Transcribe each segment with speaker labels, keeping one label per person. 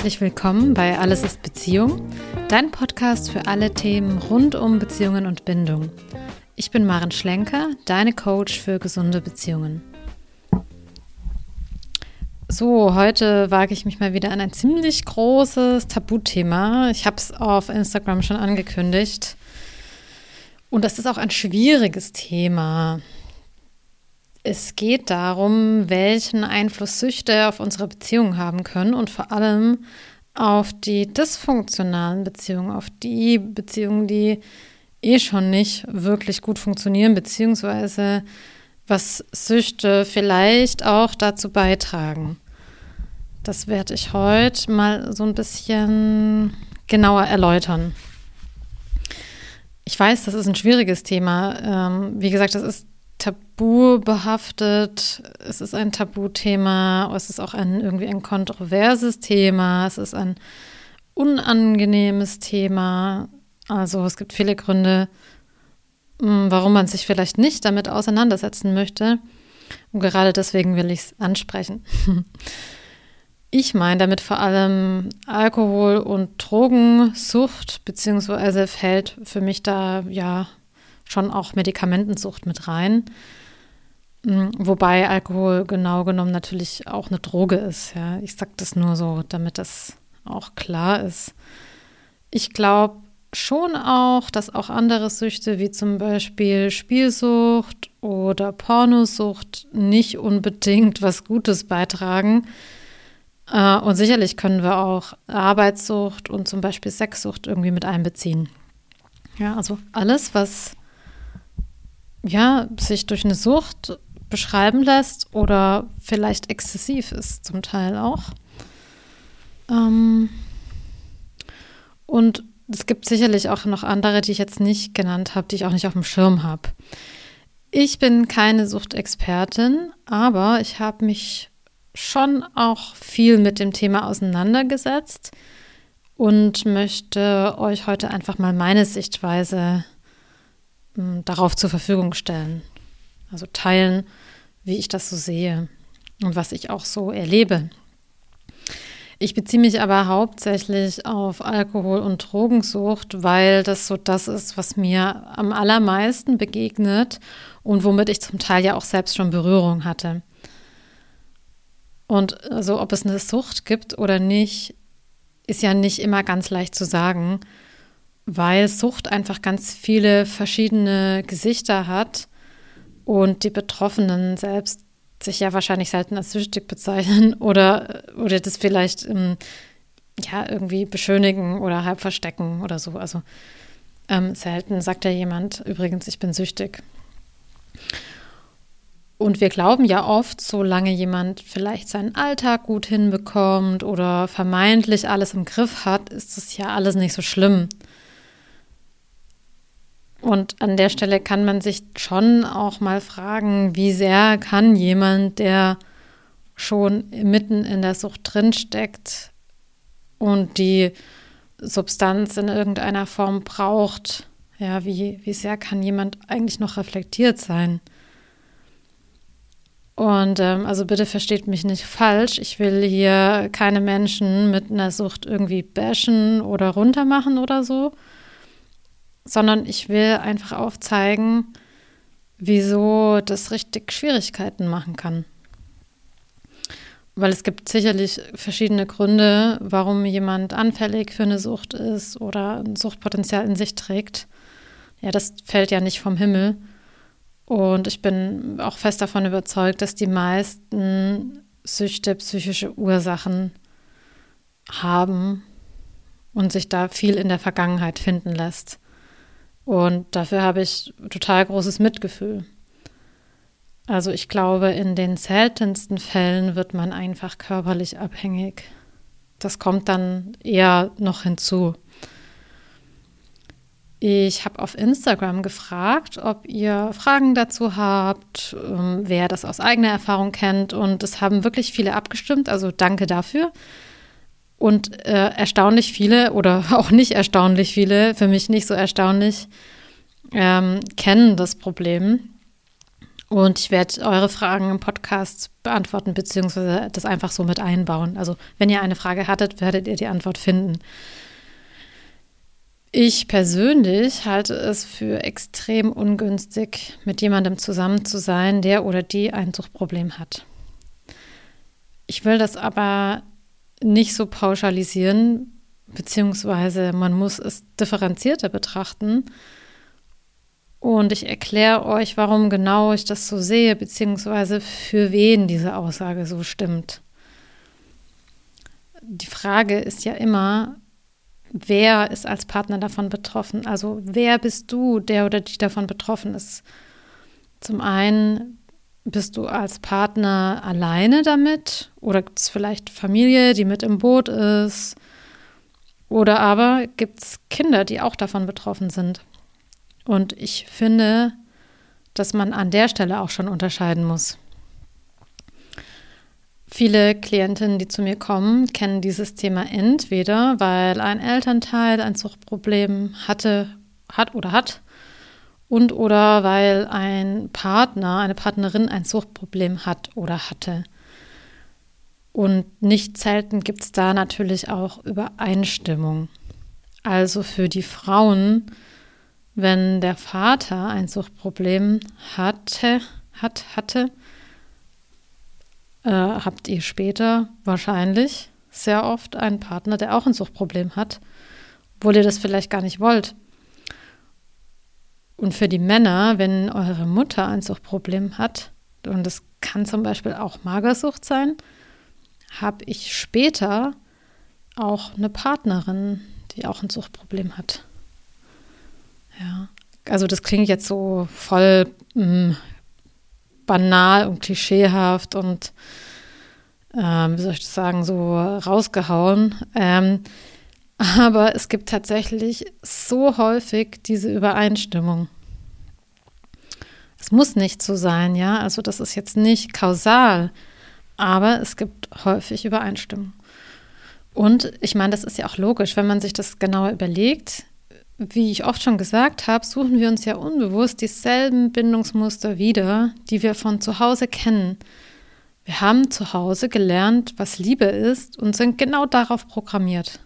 Speaker 1: Herzlich willkommen bei Alles ist Beziehung, dein Podcast für alle Themen rund um Beziehungen und Bindung. Ich bin Maren Schlenker, deine Coach für gesunde Beziehungen. So, heute wage ich mich mal wieder an ein ziemlich großes Tabuthema. Ich habe es auf Instagram schon angekündigt. Und das ist auch ein schwieriges Thema. Es geht darum, welchen Einfluss Süchte auf unsere Beziehungen haben können und vor allem auf die dysfunktionalen Beziehungen, auf die Beziehungen, die eh schon nicht wirklich gut funktionieren, beziehungsweise was Süchte vielleicht auch dazu beitragen. Das werde ich heute mal so ein bisschen genauer erläutern. Ich weiß, das ist ein schwieriges Thema. Ähm, wie gesagt, das ist tabu behaftet. Es ist ein Tabuthema. Es ist auch ein irgendwie ein kontroverses Thema. Es ist ein unangenehmes Thema. Also es gibt viele Gründe, hm, warum man sich vielleicht nicht damit auseinandersetzen möchte. Und gerade deswegen will ich es ansprechen. Ich meine damit vor allem Alkohol- und Drogensucht, beziehungsweise fällt für mich da ja schon auch Medikamentensucht mit rein. Mm, wobei Alkohol genau genommen natürlich auch eine Droge ist. Ja. Ich sage das nur so, damit das auch klar ist. Ich glaube schon auch, dass auch andere Süchte wie zum Beispiel Spielsucht oder Pornosucht nicht unbedingt was Gutes beitragen. Äh, und sicherlich können wir auch Arbeitssucht und zum Beispiel Sexsucht irgendwie mit einbeziehen. Ja, also alles, was ja, sich durch eine Sucht beschreiben lässt oder vielleicht exzessiv ist, zum Teil auch. Ähm, und es gibt sicherlich auch noch andere, die ich jetzt nicht genannt habe, die ich auch nicht auf dem Schirm habe. Ich bin keine Suchtexpertin, aber ich habe mich schon auch viel mit dem Thema auseinandergesetzt und möchte euch heute einfach mal meine Sichtweise darauf zur Verfügung stellen. Also teilen, wie ich das so sehe und was ich auch so erlebe. Ich beziehe mich aber hauptsächlich auf Alkohol- und Drogensucht, weil das so das ist, was mir am allermeisten begegnet und womit ich zum Teil ja auch selbst schon Berührung hatte. Und also ob es eine Sucht gibt oder nicht, ist ja nicht immer ganz leicht zu sagen weil Sucht einfach ganz viele verschiedene Gesichter hat und die Betroffenen selbst sich ja wahrscheinlich selten als süchtig bezeichnen oder, oder das vielleicht ähm, ja irgendwie beschönigen oder halb verstecken oder so. Also ähm, selten sagt ja jemand, übrigens, ich bin süchtig. Und wir glauben ja oft, solange jemand vielleicht seinen Alltag gut hinbekommt oder vermeintlich alles im Griff hat, ist es ja alles nicht so schlimm. Und an der Stelle kann man sich schon auch mal fragen, wie sehr kann jemand, der schon mitten in der Sucht drinsteckt und die Substanz in irgendeiner Form braucht, ja, wie, wie sehr kann jemand eigentlich noch reflektiert sein? Und ähm, also bitte versteht mich nicht falsch. Ich will hier keine Menschen mit einer Sucht irgendwie bashen oder runtermachen oder so sondern ich will einfach aufzeigen, wieso das richtig Schwierigkeiten machen kann. Weil es gibt sicherlich verschiedene Gründe, warum jemand anfällig für eine Sucht ist oder ein Suchtpotenzial in sich trägt. Ja, das fällt ja nicht vom Himmel. Und ich bin auch fest davon überzeugt, dass die meisten Süchte psychische Ursachen haben und sich da viel in der Vergangenheit finden lässt. Und dafür habe ich total großes Mitgefühl. Also ich glaube, in den seltensten Fällen wird man einfach körperlich abhängig. Das kommt dann eher noch hinzu. Ich habe auf Instagram gefragt, ob ihr Fragen dazu habt, ähm, wer das aus eigener Erfahrung kennt. Und es haben wirklich viele abgestimmt. Also danke dafür. Und äh, erstaunlich viele oder auch nicht erstaunlich viele, für mich nicht so erstaunlich, ähm, kennen das Problem. Und ich werde eure Fragen im Podcast beantworten, beziehungsweise das einfach so mit einbauen. Also, wenn ihr eine Frage hattet, werdet ihr die Antwort finden. Ich persönlich halte es für extrem ungünstig, mit jemandem zusammen zu sein, der oder die ein Suchtproblem hat. Ich will das aber nicht so pauschalisieren, beziehungsweise man muss es differenzierter betrachten. Und ich erkläre euch, warum genau ich das so sehe, beziehungsweise für wen diese Aussage so stimmt. Die Frage ist ja immer, wer ist als Partner davon betroffen? Also wer bist du, der oder die davon betroffen ist? Zum einen bist du als Partner alleine damit oder gibt es vielleicht Familie, die mit im Boot ist? Oder aber gibt es Kinder, die auch davon betroffen sind? Und ich finde, dass man an der Stelle auch schon unterscheiden muss. Viele Klientinnen, die zu mir kommen, kennen dieses Thema entweder, weil ein Elternteil ein Suchtproblem hatte, hat oder hat, und oder weil ein Partner, eine Partnerin ein Suchtproblem hat oder hatte. Und nicht selten gibt es da natürlich auch Übereinstimmung. Also für die Frauen, wenn der Vater ein Suchtproblem hatte, hat, hatte, äh, habt ihr später wahrscheinlich sehr oft einen Partner, der auch ein Suchtproblem hat, obwohl ihr das vielleicht gar nicht wollt. Und für die Männer, wenn eure Mutter ein Suchtproblem hat, und das kann zum Beispiel auch Magersucht sein, habe ich später auch eine Partnerin, die auch ein Suchtproblem hat. Ja, also das klingt jetzt so voll mh, mm, banal und klischeehaft und ähm, wie soll ich das sagen, so rausgehauen. Ähm, aber es gibt tatsächlich so häufig diese Übereinstimmung. Es muss nicht so sein, ja. Also das ist jetzt nicht kausal, aber es gibt häufig Übereinstimmung. Und ich meine, das ist ja auch logisch, wenn man sich das genauer überlegt wie ich oft schon gesagt habe, suchen wir uns ja unbewusst dieselben Bindungsmuster wieder, die wir von zu Hause kennen. Wir haben zu Hause gelernt, was Liebe ist und sind genau darauf programmiert.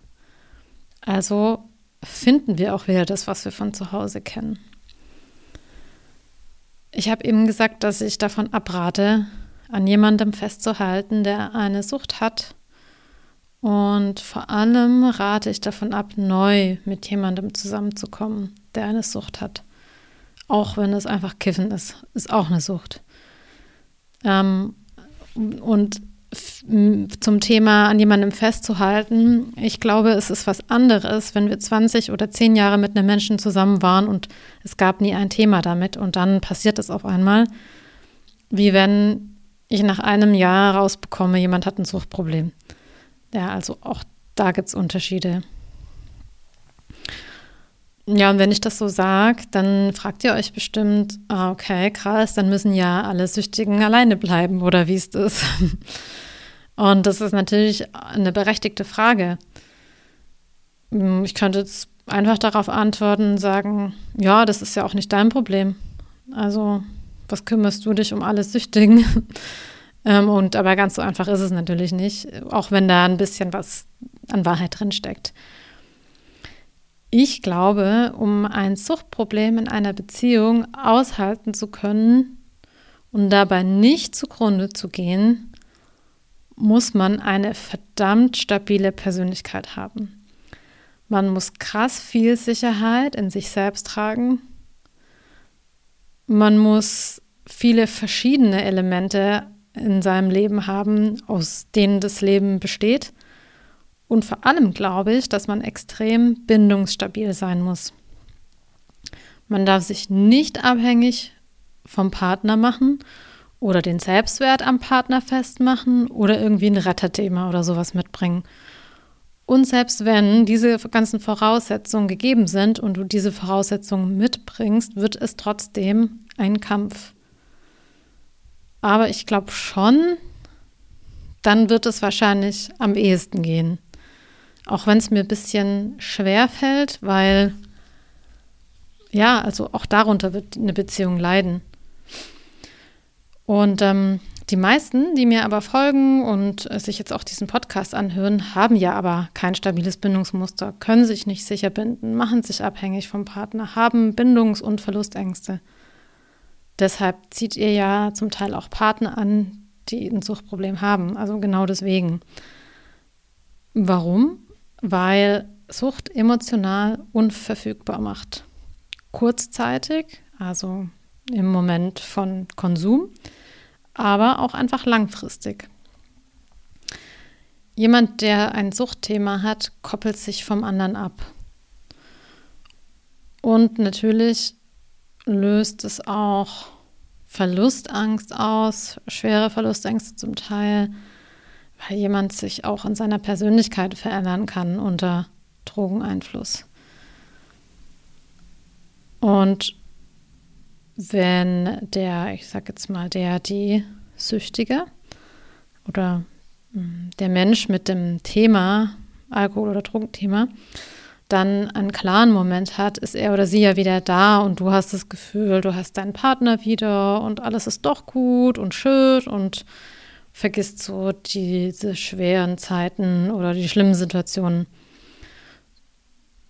Speaker 1: Also finden wir auch wieder das, was wir von zu Hause kennen. Ich habe eben gesagt, dass ich davon abrate, an jemandem festzuhalten, der eine Sucht hat und vor allem rate ich davon ab, neu mit jemandem zusammenzukommen, der eine Sucht hat. Auch wenn es einfach Kiffen ist, ist auch eine Sucht. Ähm, und zum Thema an jemandem festzuhalten, ich glaube, es ist was anderes, wenn wir 20 oder 10 Jahre mit einem Menschen zusammen waren und es gab nie ein Thema damit und dann passiert es auf einmal, wie wenn ich nach einem Jahr rausbekomme, jemand hat ein Suchtproblem. Ja, also auch da gibt es Unterschiede. Ja, und wenn ich das so sage, dann fragt ihr euch bestimmt, ah, okay, krass, dann müssen ja alle Süchtigen alleine bleiben oder wie ist das? Und das ist natürlich eine berechtigte Frage. Ich könnte jetzt einfach darauf antworten und sagen, ja, das ist ja auch nicht dein Problem. Also, was kümmerst du dich um alle Süchtigen? Ähm, und aber ganz so einfach ist es natürlich nicht, auch wenn da ein bisschen was an Wahrheit drin steckt. Ich glaube, um ein Suchtproblem in einer Beziehung aushalten zu können und dabei nicht zugrunde zu gehen, muss man eine verdammt stabile Persönlichkeit haben. Man muss krass viel Sicherheit in sich selbst tragen. Man muss viele verschiedene Elemente in seinem Leben haben, aus denen das Leben besteht. Und vor allem glaube ich, dass man extrem bindungsstabil sein muss. Man darf sich nicht abhängig vom Partner machen oder den Selbstwert am Partner festmachen oder irgendwie ein Retterthema oder sowas mitbringen. Und selbst wenn diese ganzen Voraussetzungen gegeben sind und du diese Voraussetzungen mitbringst, wird es trotzdem ein Kampf. Aber ich glaube schon, dann wird es wahrscheinlich am ehesten gehen. Auch wenn es mir ein bisschen schwer fällt, weil ja, also auch darunter wird eine Beziehung leiden. Und ähm, die meisten, die mir aber folgen und äh, sich jetzt auch diesen Podcast anhören, haben ja aber kein stabiles Bindungsmuster, können sich nicht sicher binden, machen sich abhängig vom Partner, haben Bindungs- und Verlustängste. Deshalb zieht ihr ja zum Teil auch Partner an, die ein Suchtproblem haben. Also genau deswegen. Warum? Weil Sucht emotional unverfügbar macht. Kurzzeitig, also im Moment von Konsum, aber auch einfach langfristig. Jemand, der ein Suchtthema hat, koppelt sich vom anderen ab. Und natürlich löst es auch Verlustangst aus, schwere Verlustängste zum Teil, weil jemand sich auch in seiner Persönlichkeit verändern kann unter Drogeneinfluss. Und wenn der, ich sag jetzt mal, der, die Süchtige oder hm, der Mensch mit dem Thema, Alkohol- oder Drogenthema, dann einen klaren Moment hat, ist er oder sie ja wieder da und du hast das Gefühl, du hast deinen Partner wieder und alles ist doch gut und schön und vergisst so diese schweren Zeiten oder die schlimmen Situationen,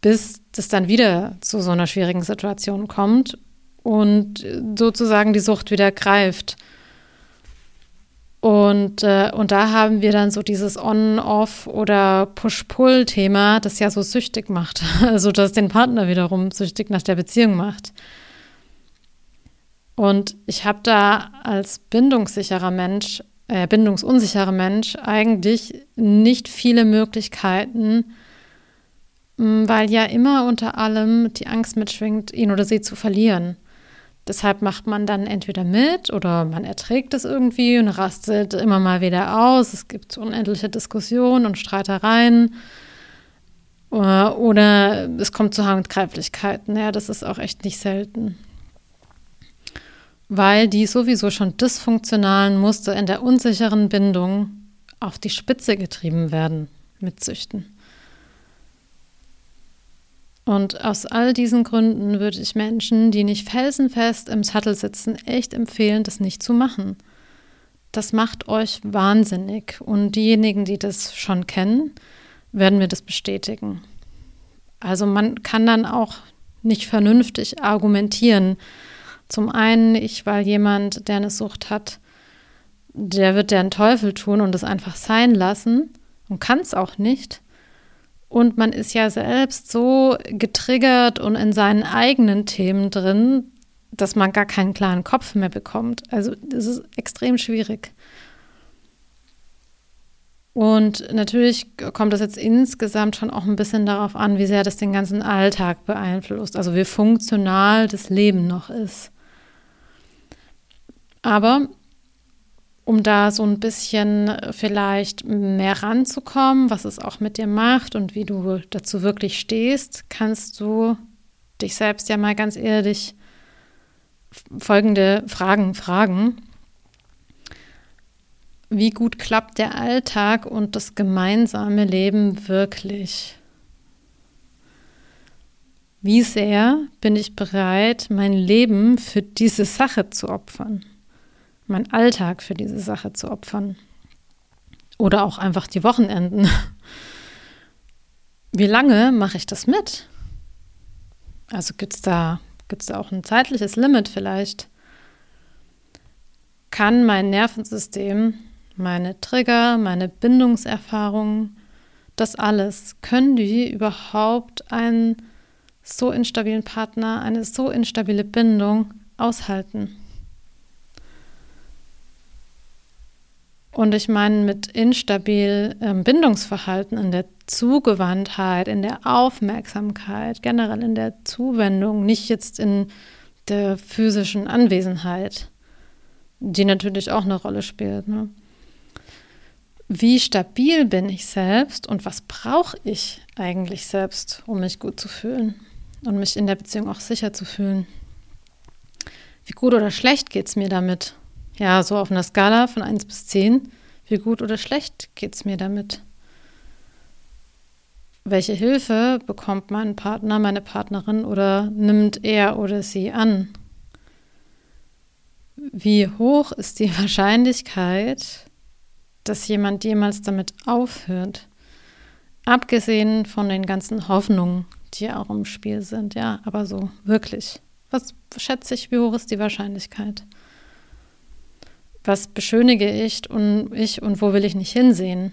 Speaker 1: bis es dann wieder zu so einer schwierigen Situation kommt und sozusagen die Sucht wieder greift. Und, äh, und da haben wir dann so dieses On-Off- oder Push-Pull-Thema, das ja so süchtig macht. Also das den Partner wiederum süchtig nach der Beziehung macht. Und ich habe da als bindungssicherer Mensch, äh, bindungsunsicherer Mensch eigentlich nicht viele Möglichkeiten, weil ja immer unter allem die Angst mitschwingt, ihn oder sie zu verlieren. Deshalb macht man dann entweder mit oder man erträgt es irgendwie und rastet immer mal wieder aus. Es gibt unendliche Diskussionen und Streitereien. Äh, oder es kommt zu Handgreiflichkeiten. Ja, das ist auch echt nicht selten. Weil die sowieso schon dysfunktionalen Muster in der unsicheren Bindung auf die Spitze getrieben werden mit Süchten. Und aus all diesen Gründen würde ich Menschen, die nicht felsenfest im Sattel sitzen, echt empfehlen, das nicht zu machen. Das macht euch wahnsinnig. Und diejenigen, die das schon kennen, werden mir das bestätigen. Also man kann dann auch nicht vernünftig argumentieren. Zum einen, ich, weil jemand, der eine Sucht hat, der wird den Teufel tun und es einfach sein lassen und kann es auch nicht. Und man ist ja selbst so getriggert und in seinen eigenen Themen drin, dass man gar keinen klaren Kopf mehr bekommt. Also es ist extrem schwierig. Und natürlich kommt das jetzt insgesamt schon auch ein bisschen darauf an, wie sehr das den ganzen Alltag beeinflusst, also wie funktional das Leben noch ist. Aber um da so ein bisschen vielleicht mehr ranzukommen, was es auch mit dir macht und wie du dazu wirklich stehst, kannst du dich selbst ja mal ganz ehrlich folgende Fragen fragen. Wie gut klappt der Alltag und das gemeinsame Leben wirklich? Wie sehr bin ich bereit, mein Leben für diese Sache zu opfern? Meinen Alltag für diese Sache zu opfern. Oder auch einfach die Wochenenden. Wie lange mache ich das mit? Also gibt es da, gibt's da auch ein zeitliches Limit vielleicht? Kann mein Nervensystem, meine Trigger, meine Bindungserfahrungen, das alles, können die überhaupt einen so instabilen Partner, eine so instabile Bindung aushalten? Und ich meine mit instabil ähm, Bindungsverhalten in der Zugewandtheit, in der Aufmerksamkeit, generell in der Zuwendung, nicht jetzt in der physischen Anwesenheit, die natürlich auch eine Rolle spielt. Ne? Wie stabil bin ich selbst und was brauche ich eigentlich selbst, um mich gut zu fühlen und mich in der Beziehung auch sicher zu fühlen? Wie gut oder schlecht geht es mir damit? Ja, so auf einer Skala von 1 bis 10, wie gut oder schlecht geht es mir damit? Welche Hilfe bekommt mein Partner, meine Partnerin oder nimmt er oder sie an? wie hoch ist die Wahrscheinlichkeit, dass jemand jemals damit aufhört? Abgesehen von den ganzen Hoffnungen, die auch im Spiel sind, ja, aber so wirklich. Was schätze ich, wie hoch ist die Wahrscheinlichkeit? Was beschönige ich und ich und wo will ich nicht hinsehen?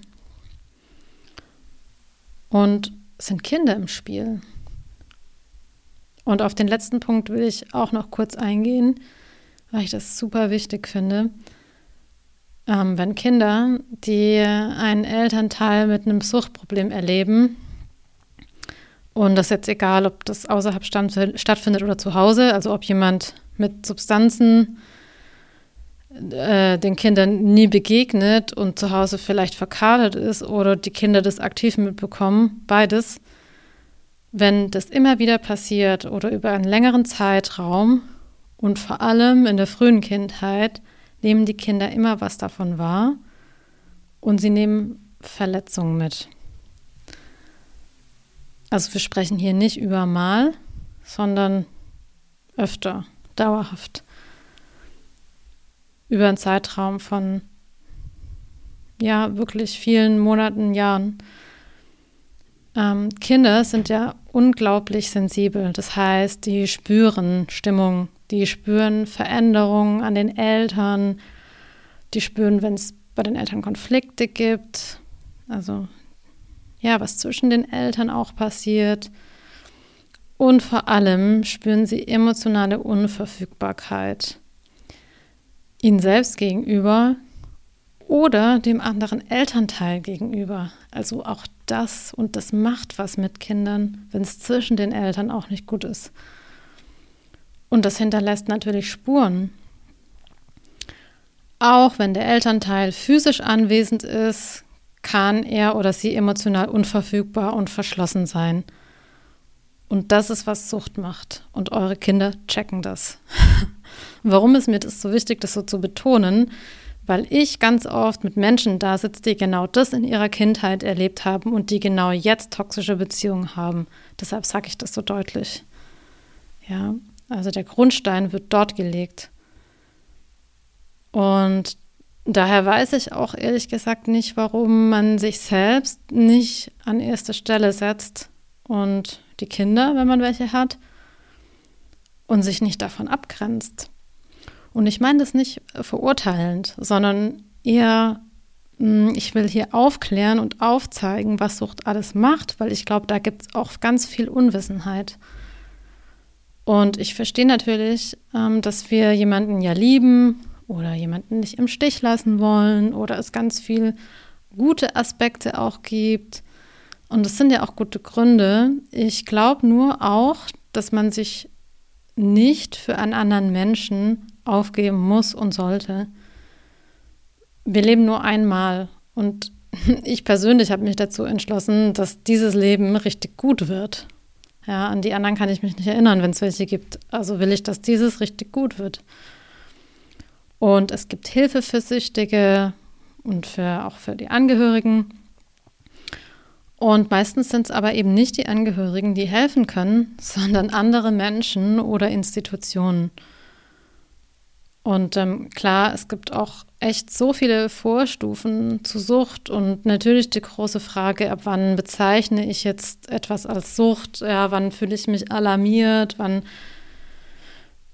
Speaker 1: Und sind Kinder im Spiel. Und auf den letzten Punkt will ich auch noch kurz eingehen, weil ich das super wichtig finde. Ähm, wenn Kinder, die einen Elternteil mit einem Suchtproblem erleben, und das ist jetzt egal, ob das außerhalb stattfindet oder zu Hause, also ob jemand mit Substanzen äh, den Kindern nie begegnet und zu Hause vielleicht verkadert ist oder die Kinder das aktiv mitbekommen, beides. Wenn das immer wieder passiert oder über einen längeren Zeitraum und vor allem in der frühen Kindheit, nehmen die Kinder immer was davon wahr und sie nehmen Verletzungen mit. Also wir sprechen hier nicht über mal, sondern öfter, dauerhaft. Über einen Zeitraum von ja, wirklich vielen Monaten, Jahren. Ähm, Kinder sind ja unglaublich sensibel. Das heißt, die spüren Stimmung, die spüren Veränderungen an den Eltern, die spüren, wenn es bei den Eltern Konflikte gibt. Also ja, was zwischen den Eltern auch passiert. Und vor allem spüren sie emotionale Unverfügbarkeit ihnen selbst gegenüber oder dem anderen Elternteil gegenüber. Also auch das und das macht was mit Kindern, wenn es zwischen den Eltern auch nicht gut ist. Und das hinterlässt natürlich Spuren. Auch wenn der Elternteil physisch anwesend ist, kann er oder sie emotional unverfügbar und verschlossen sein. Und das ist, was Sucht macht. Und eure Kinder checken das. Warum ist mir das so wichtig, das so zu betonen? Weil ich ganz oft mit Menschen da sitze, die genau das in ihrer Kindheit erlebt haben und die genau jetzt toxische Beziehungen haben. Deshalb sage ich das so deutlich. Ja, also der Grundstein wird dort gelegt. Und Daher weiß ich auch ehrlich gesagt nicht, warum man sich selbst nicht an erste Stelle setzt und die Kinder, wenn man welche hat, und sich nicht davon abgrenzt. Und ich meine das nicht verurteilend, sondern eher, hm, ich will hier aufklären und aufzeigen, was Sucht alles macht, weil ich glaube, da gibt es auch ganz viel Unwissenheit. Und ich verstehe natürlich, ähm, dass wir jemanden ja lieben oder jemanden nicht im Stich lassen wollen oder es ganz viel gute Aspekte auch gibt. Und es sind ja auch gute Gründe. Ich glaube nur auch, dass man sich nicht für einen anderen Menschen aufgeben muss und sollte. Wir leben nur einmal und ich persönlich habe mich dazu entschlossen, dass dieses Leben richtig gut wird. Ja, an die anderen kann ich mich nicht erinnern, wenn es welche gibt. Also will ich, dass dieses richtig gut wird. Und es gibt Hilfe für Süchtige und für, auch für die Angehörigen. Und meistens sind es aber eben nicht die Angehörigen, die helfen können, sondern andere Menschen oder Institutionen. Und ähm, klar, es gibt auch echt so viele Vorstufen zu Sucht und natürlich die große Frage, ab wann bezeichne ich jetzt etwas als Sucht? Ja, wann fühle ich mich alarmiert? Wann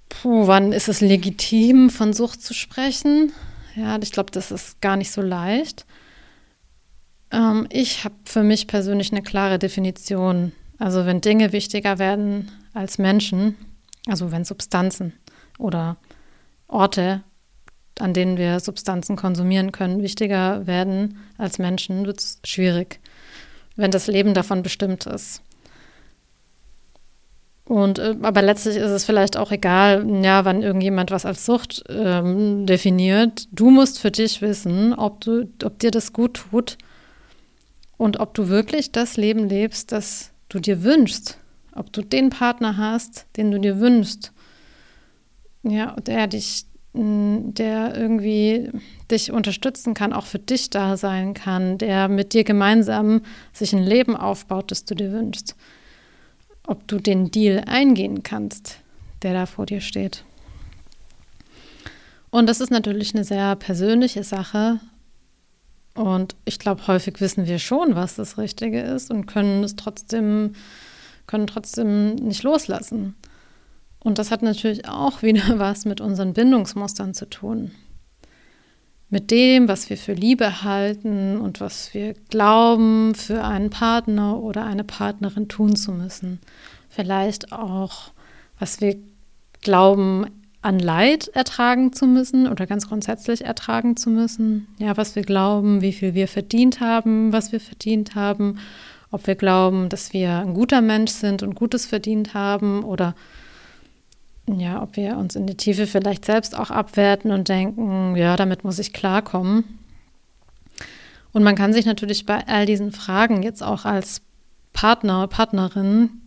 Speaker 1: Puh, wann ist es legitim, von Sucht zu sprechen? Ja, ich glaube, das ist gar nicht so leicht. Ähm, ich habe für mich persönlich eine klare Definition. Also wenn Dinge wichtiger werden als Menschen, also wenn Substanzen oder Orte, an denen wir Substanzen konsumieren können, wichtiger werden als Menschen, wird es schwierig, wenn das Leben davon bestimmt ist. Und äh, aber letztlich ist es vielleicht auch egal, ja, wann irgendjemand was als Sucht ähm, definiert. Du musst für dich wissen, ob du, ob dir das gut tut und ob du wirklich das Leben lebst, das du dir wünschst. Ob du den Partner hast, den du dir wünschst. Ja, der dich, der irgendwie dich unterstützen kann, auch für dich da sein kann, der mit dir gemeinsam sich ein Leben aufbaut, das du dir wünschst ob du den Deal eingehen kannst, der da vor dir steht. Und das ist natürlich eine sehr persönliche Sache. Und ich glaube, häufig wissen wir schon, was das Richtige ist und können es trotzdem, können trotzdem nicht loslassen. Und das hat natürlich auch wieder was mit unseren Bindungsmustern zu tun. Mit dem, was wir für Liebe halten und was wir glauben, für einen Partner oder eine Partnerin tun zu müssen. Vielleicht auch, was wir glauben, an Leid ertragen zu müssen oder ganz grundsätzlich ertragen zu müssen. Ja, was wir glauben, wie viel wir verdient haben, was wir verdient haben, ob wir glauben, dass wir ein guter Mensch sind und Gutes verdient haben oder ja, ob wir uns in die Tiefe vielleicht selbst auch abwerten und denken, ja, damit muss ich klarkommen. Und man kann sich natürlich bei all diesen Fragen jetzt auch als Partner, Partnerin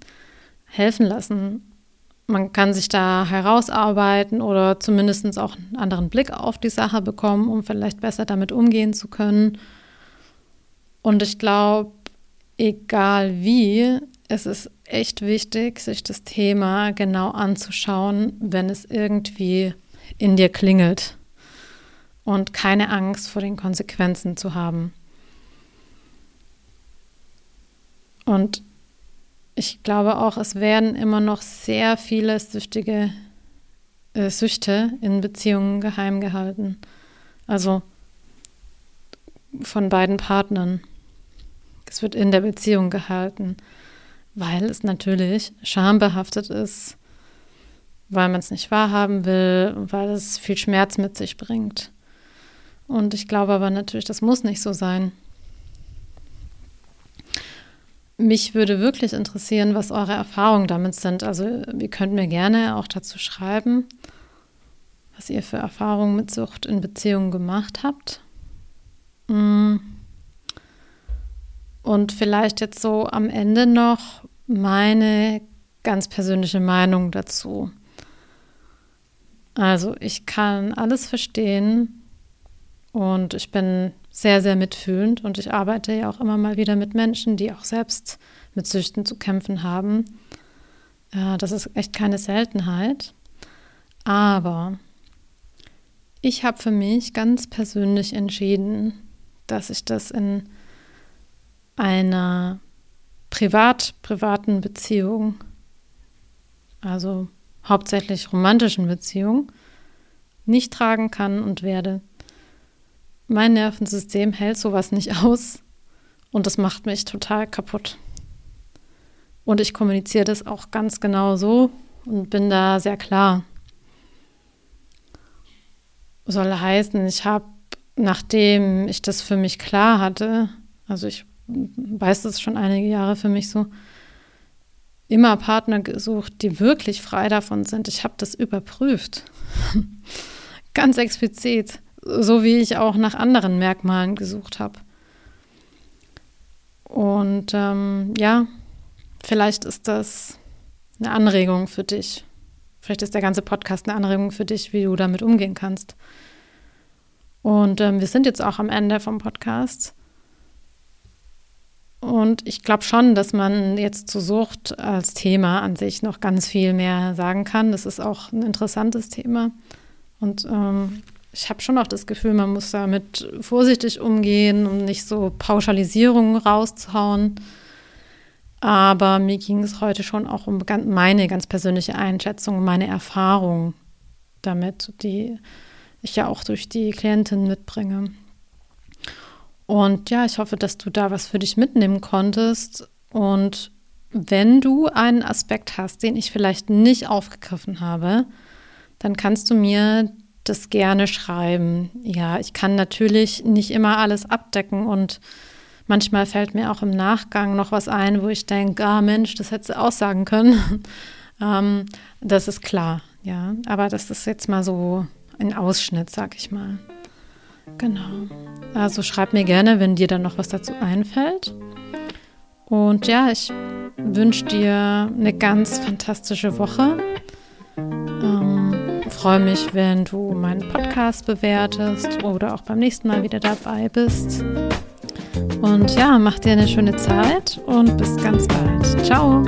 Speaker 1: helfen lassen. Man kann sich da herausarbeiten oder zumindest auch einen anderen Blick auf die Sache bekommen, um vielleicht besser damit umgehen zu können. Und ich glaube, egal wie, es ist echt wichtig, sich das Thema genau anzuschauen, wenn es irgendwie in dir klingelt und keine Angst vor den Konsequenzen zu haben. Und ich glaube auch, es werden immer noch sehr viele süchtige äh, Süchte in Beziehungen geheim gehalten. Also von beiden Partnern. Es wird in der Beziehung gehalten weil es natürlich schambehaftet ist, weil man es nicht wahrhaben will weil es viel Schmerz mit sich bringt. Und ich glaube aber natürlich, das muss nicht so sein. Mich würde wirklich interessieren, was eure Erfahrungen damit sind. Also ihr könnt mir gerne auch dazu schreiben, was ihr für Erfahrungen mit Sucht in Beziehungen gemacht habt. Mm. Und vielleicht jetzt so am Ende noch meine ganz persönliche Meinung dazu. Also ich kann alles verstehen und ich bin sehr, sehr mitfühlend und ich arbeite ja auch immer mal wieder mit Menschen, die auch selbst mit Süchten zu kämpfen haben. Das ist echt keine Seltenheit. Aber ich habe für mich ganz persönlich entschieden, dass ich das in einer privat, privaten Beziehung, also hauptsächlich romantischen Beziehung, nicht tragen kann und werde. Mein Nervensystem hält sowas nicht aus und das macht mich total kaputt. Und ich kommuniziere das auch ganz genau so und bin da sehr klar. Soll heißen, ich habe, nachdem ich das für mich klar hatte, also ich weiß das schon einige Jahre für mich so, immer Partner gesucht, die wirklich frei davon sind. Ich habe das überprüft. Ganz explizit. So wie ich auch nach anderen Merkmalen gesucht habe. Und ähm, ja, vielleicht ist das eine Anregung für dich. Vielleicht ist der ganze Podcast eine Anregung für dich, wie du damit umgehen kannst. Und ähm, wir sind jetzt auch am Ende vom Podcast. Und ich glaube schon, dass man jetzt zu Sucht als Thema an sich noch ganz viel mehr sagen kann. Das ist auch ein interessantes Thema. Und ähm, ich habe schon auch das Gefühl, man muss damit vorsichtig umgehen, um nicht so Pauschalisierungen rauszuhauen. Aber mir ging es heute schon auch um meine ganz persönliche Einschätzung, meine Erfahrung damit, die ich ja auch durch die Klientin mitbringe. Und ja, ich hoffe, dass du da was für dich mitnehmen konntest. Und wenn du einen Aspekt hast, den ich vielleicht nicht aufgegriffen habe, dann kannst du mir das gerne schreiben. Ja, ich kann natürlich nicht immer alles abdecken und manchmal fällt mir auch im Nachgang noch was ein, wo ich denke, ah Mensch, das hätte sie auch sagen können. ähm, das ist klar, ja. Aber das ist jetzt mal so ein Ausschnitt, sag ich mal. Genau. Also schreib mir gerne, wenn dir dann noch was dazu einfällt. Und ja, ich wünsche dir eine ganz fantastische Woche. Ähm, freue mich, wenn du meinen Podcast bewertest oder auch beim nächsten Mal wieder dabei bist. Und ja, mach dir eine schöne Zeit und bis ganz bald. Ciao.